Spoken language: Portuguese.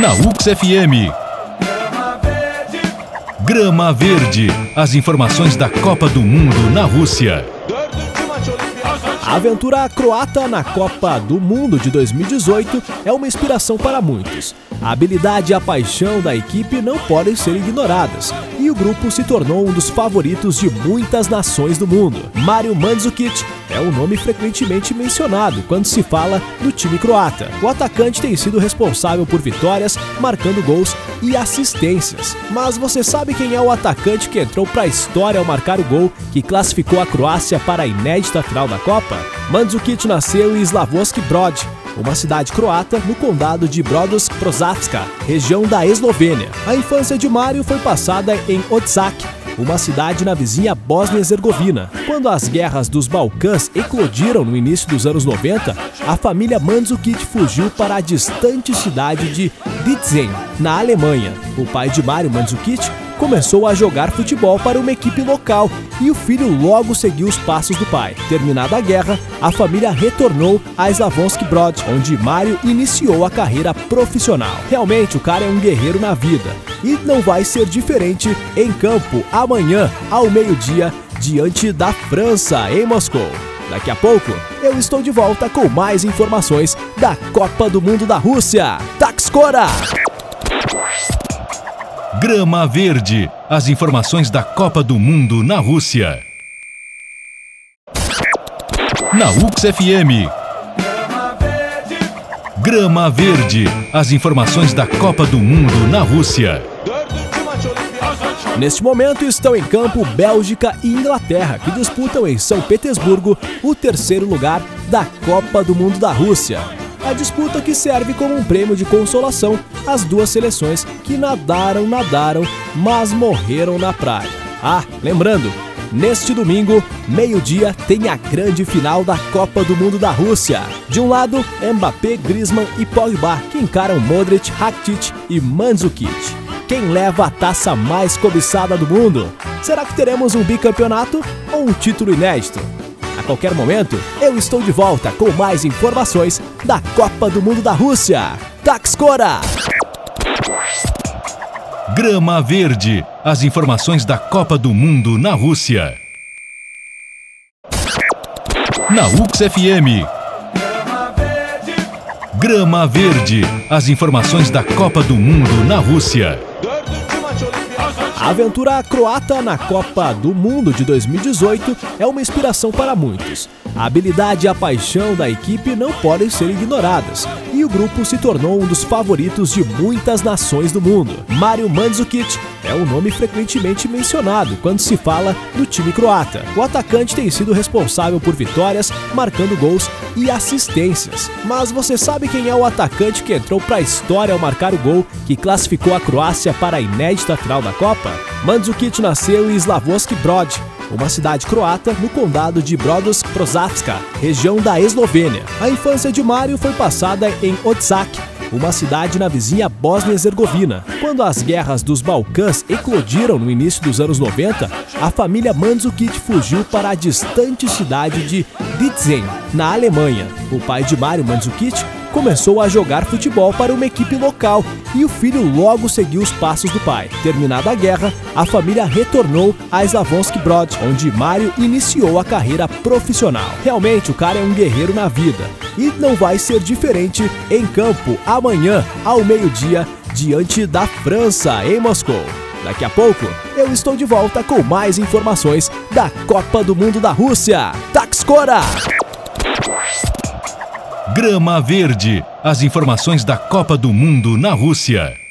Na UX FM. Grama Verde. As informações da Copa do Mundo na Rússia. A aventura croata na Copa do Mundo de 2018 é uma inspiração para muitos. A habilidade e a paixão da equipe não podem ser ignoradas, e o grupo se tornou um dos favoritos de muitas nações do mundo. Mario Mandzukic é um nome frequentemente mencionado quando se fala do time croata. O atacante tem sido responsável por vitórias, marcando gols e assistências. Mas você sabe quem é o atacante que entrou para a história ao marcar o gol que classificou a Croácia para a inédita final da Copa? Mandzukic nasceu em Slavonski Brod, uma cidade croata no condado de Brodos Prozatska, região da Eslovênia. A infância de Mário foi passada em Otsak, uma cidade na vizinha Bósnia-Herzegovina. Quando as guerras dos Balcãs eclodiram no início dos anos 90, a família Mandzukic fugiu para a distante cidade de Ditzen, na Alemanha. O pai de Mário Mandzukic começou a jogar futebol para uma equipe local e o filho logo seguiu os passos do pai. Terminada a guerra, a família retornou a Slavonski Brod, onde Mário iniciou a carreira profissional. Realmente, o cara é um guerreiro na vida e não vai ser diferente em campo amanhã ao meio-dia diante da França em Moscou. Daqui a pouco, eu estou de volta com mais informações da Copa do Mundo da Rússia. Taxcora! Grama Verde. As informações da Copa do Mundo na Rússia. Na UX FM. Grama Verde. As informações da Copa do Mundo na Rússia. Neste momento estão em campo Bélgica e Inglaterra, que disputam em São Petersburgo o terceiro lugar da Copa do Mundo da Rússia. A disputa que serve como um prêmio de consolação às duas seleções que nadaram, nadaram, mas morreram na praia. Ah, lembrando, Neste domingo, meio-dia, tem a grande final da Copa do Mundo da Rússia. De um lado, Mbappé, Griezmann e Pogba, que encaram Modric, Rakitic e Mandzukic. Quem leva a taça mais cobiçada do mundo? Será que teremos um bicampeonato ou um título inédito? Qualquer momento, eu estou de volta com mais informações da Copa do Mundo da Rússia. Taxcora! Grama Verde. As informações da Copa do Mundo na Rússia. Na UX FM. Grama Verde. As informações da Copa do Mundo na Rússia. A aventura croata na Copa do Mundo de 2018 é uma inspiração para muitos. A habilidade e a paixão da equipe não podem ser ignoradas, e o grupo se tornou um dos favoritos de muitas nações do mundo. Mario Mandzukic é um nome frequentemente mencionado quando se fala do time croata. O atacante tem sido responsável por vitórias, marcando gols e assistências. Mas você sabe quem é o atacante que entrou para a história ao marcar o gol que classificou a Croácia para a inédita final da Copa? Mandzukic nasceu em Slavonski Brod, uma cidade croata no condado de Brodos Prozatska, região da Eslovênia. A infância de Mário foi passada em Otsak, uma cidade na vizinha Bósnia-Herzegovina. Quando as guerras dos Balcãs eclodiram no início dos anos 90, a família Mandzukic fugiu para a distante cidade de Ditzen, na Alemanha. O pai de Mário Mandzukic começou a jogar futebol para uma equipe local e o filho logo seguiu os passos do pai. Terminada a guerra, a família retornou a Slavonski Brod, onde Mário iniciou a carreira profissional. Realmente, o cara é um guerreiro na vida e não vai ser diferente em campo amanhã ao meio-dia diante da França em Moscou. Daqui a pouco, eu estou de volta com mais informações da Copa do Mundo da Rússia. Taxcora! Grama Verde. As informações da Copa do Mundo na Rússia.